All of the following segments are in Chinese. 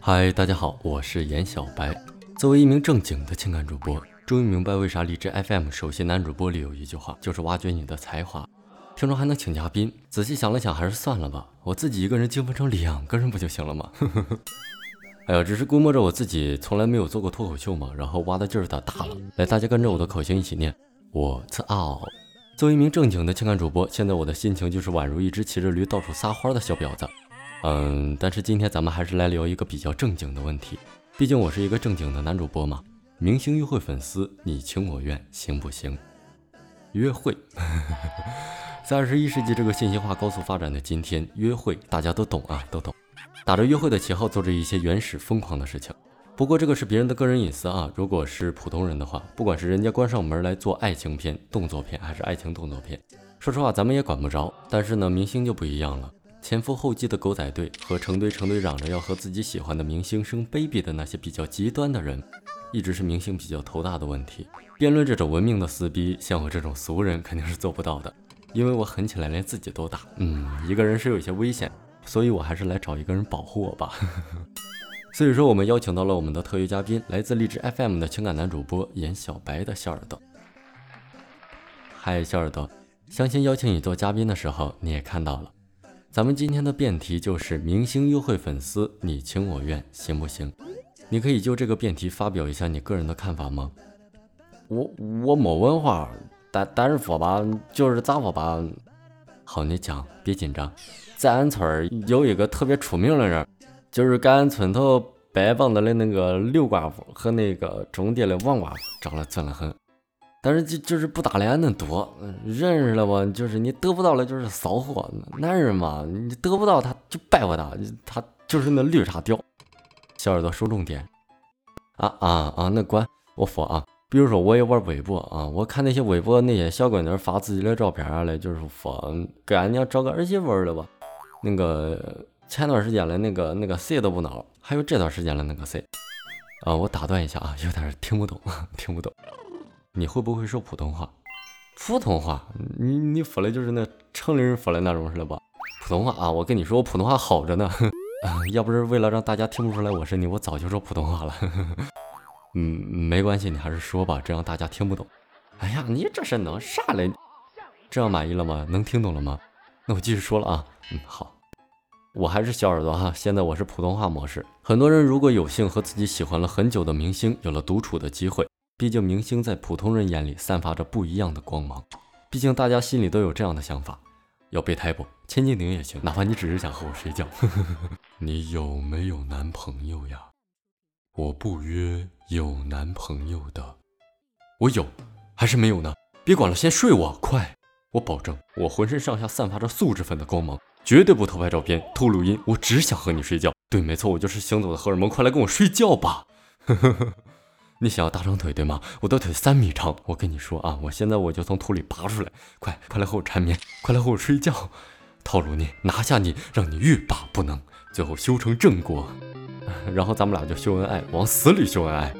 嗨，大家好，我是严小白。作为一名正经的情感主播，终于明白为啥荔枝 FM 首席男主播里有一句话，就是挖掘你的才华。听说还能请嘉宾，仔细想了想，还是算了吧。我自己一个人精分成两个人不就行了吗？哎呀，只是估摸着我自己从来没有做过脱口秀嘛，然后挖的劲儿大大了。来，大家跟着我的口型一起念：我操！作为一名正经的情感主播，现在我的心情就是宛如一只骑着驴到处撒欢的小婊子。嗯，但是今天咱们还是来聊一个比较正经的问题，毕竟我是一个正经的男主播嘛。明星约会粉丝，你情我愿，行不行？约会，在二十一世纪这个信息化高速发展的今天，约会大家都懂啊，都懂，打着约会的旗号做着一些原始疯狂的事情。不过这个是别人的个人隐私啊，如果是普通人的话，不管是人家关上门来做爱情片、动作片，还是爱情动作片，说实话咱们也管不着。但是呢，明星就不一样了。前赴后继的狗仔队和成堆成堆嚷着要和自己喜欢的明星生 baby 的那些比较极端的人，一直是明星比较头大的问题。辩论这种文明的撕逼，像我这种俗人肯定是做不到的，因为我狠起来连自己都打。嗯，一个人是有些危险，所以我还是来找一个人保护我吧。所以说，我们邀请到了我们的特约嘉宾，来自励志 FM 的情感男主播严小白的小耳朵。嗨，小耳朵，相亲邀请你做嘉宾的时候，你也看到了。咱们今天的辩题就是明星优惠粉丝，你情我愿，行不行？你可以就这个辩题发表一下你个人的看法吗？我我没文化，但但是说吧，就是咋说吧？好，你讲，别紧张。在俺村有一个特别出名的人，就是给俺村头白棒子的那个刘寡妇和那个种地的王寡妇，长得俊得很。但是就就是不搭理俺那多，认识了吧？就是你得不到了就是骚货，男人嘛，你得不到他就拜我他，他就是那绿茶婊。小耳朵说重点啊啊啊！那管我说啊，比如说我也玩微博啊，我看那些微博那些小闺女发自己的照片啊的，就是说给俺娘找个儿媳妇儿了吧？那个前段时间的那个那个谁都不孬，还有这段时间的那个谁啊？我打断一下啊，有点听不懂，听不懂。你会不会说普通话？普通话？你你说的就是那城里人说的那种是了吧？普通话啊！我跟你说，我普通话好着呢。啊 要不是为了让大家听不出来我是你，我早就说普通话了。嗯，没关系，你还是说吧，这样大家听不懂。哎呀，你这是能啥嘞？这样满意了吗？能听懂了吗？那我继续说了啊。嗯，好。我还是小耳朵哈，现在我是普通话模式。很多人如果有幸和自己喜欢了很久的明星有了独处的机会。毕竟明星在普通人眼里散发着不一样的光芒，毕竟大家心里都有这样的想法，要备胎不？千斤顶也行，哪怕你只是想和我睡觉。你有没有男朋友呀？我不约有男朋友的。我有，还是没有呢？别管了，先睡我，快！我保证，我浑身上下散发着素质粉的光芒，绝对不偷拍照片、偷录音，我只想和你睡觉。对，没错，我就是行走的荷尔蒙，快来跟我睡觉吧！你 你想要大长腿对吗？我的腿三米长，我跟你说啊，我现在我就从土里拔出来，快快来和我缠绵，快来和我睡觉，套路你，拿下你，让你欲罢不能，最后修成正果，然后咱们俩就秀恩爱，往死里秀恩爱。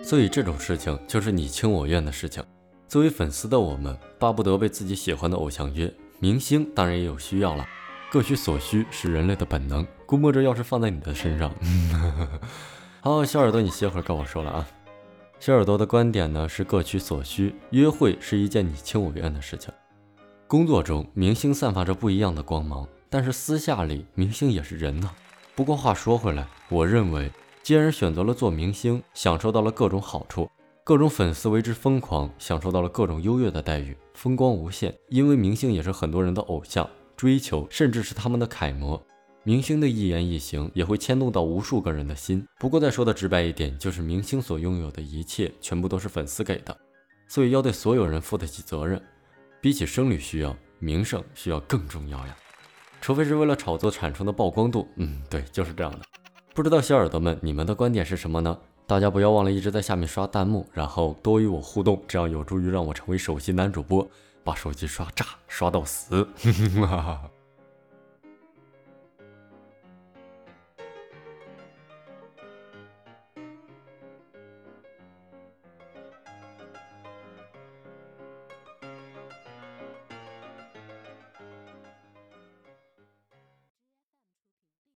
所以这种事情就是你情我愿的事情。作为粉丝的我们，巴不得被自己喜欢的偶像约，明星当然也有需要了，各取所需是人类的本能。估摸着要是放在你的身上。好，小耳朵，你歇会儿，跟我说了啊。小耳朵的观点呢是各取所需，约会是一件你情我愿的事情。工作中，明星散发着不一样的光芒，但是私下里，明星也是人呢。不过话说回来，我认为，既然选择了做明星，享受到了各种好处，各种粉丝为之疯狂，享受到了各种优越的待遇，风光无限。因为明星也是很多人的偶像，追求，甚至是他们的楷模。明星的一言一行也会牵动到无数个人的心。不过再说的直白一点，就是明星所拥有的一切全部都是粉丝给的，所以要对所有人负得起责任。比起生理需要，名声需要更重要呀。除非是为了炒作产生的曝光度，嗯，对，就是这样的。不知道小耳朵们，你们的观点是什么呢？大家不要忘了一直在下面刷弹幕，然后多与我互动，这样有助于让我成为首席男主播，把手机刷炸，刷到死。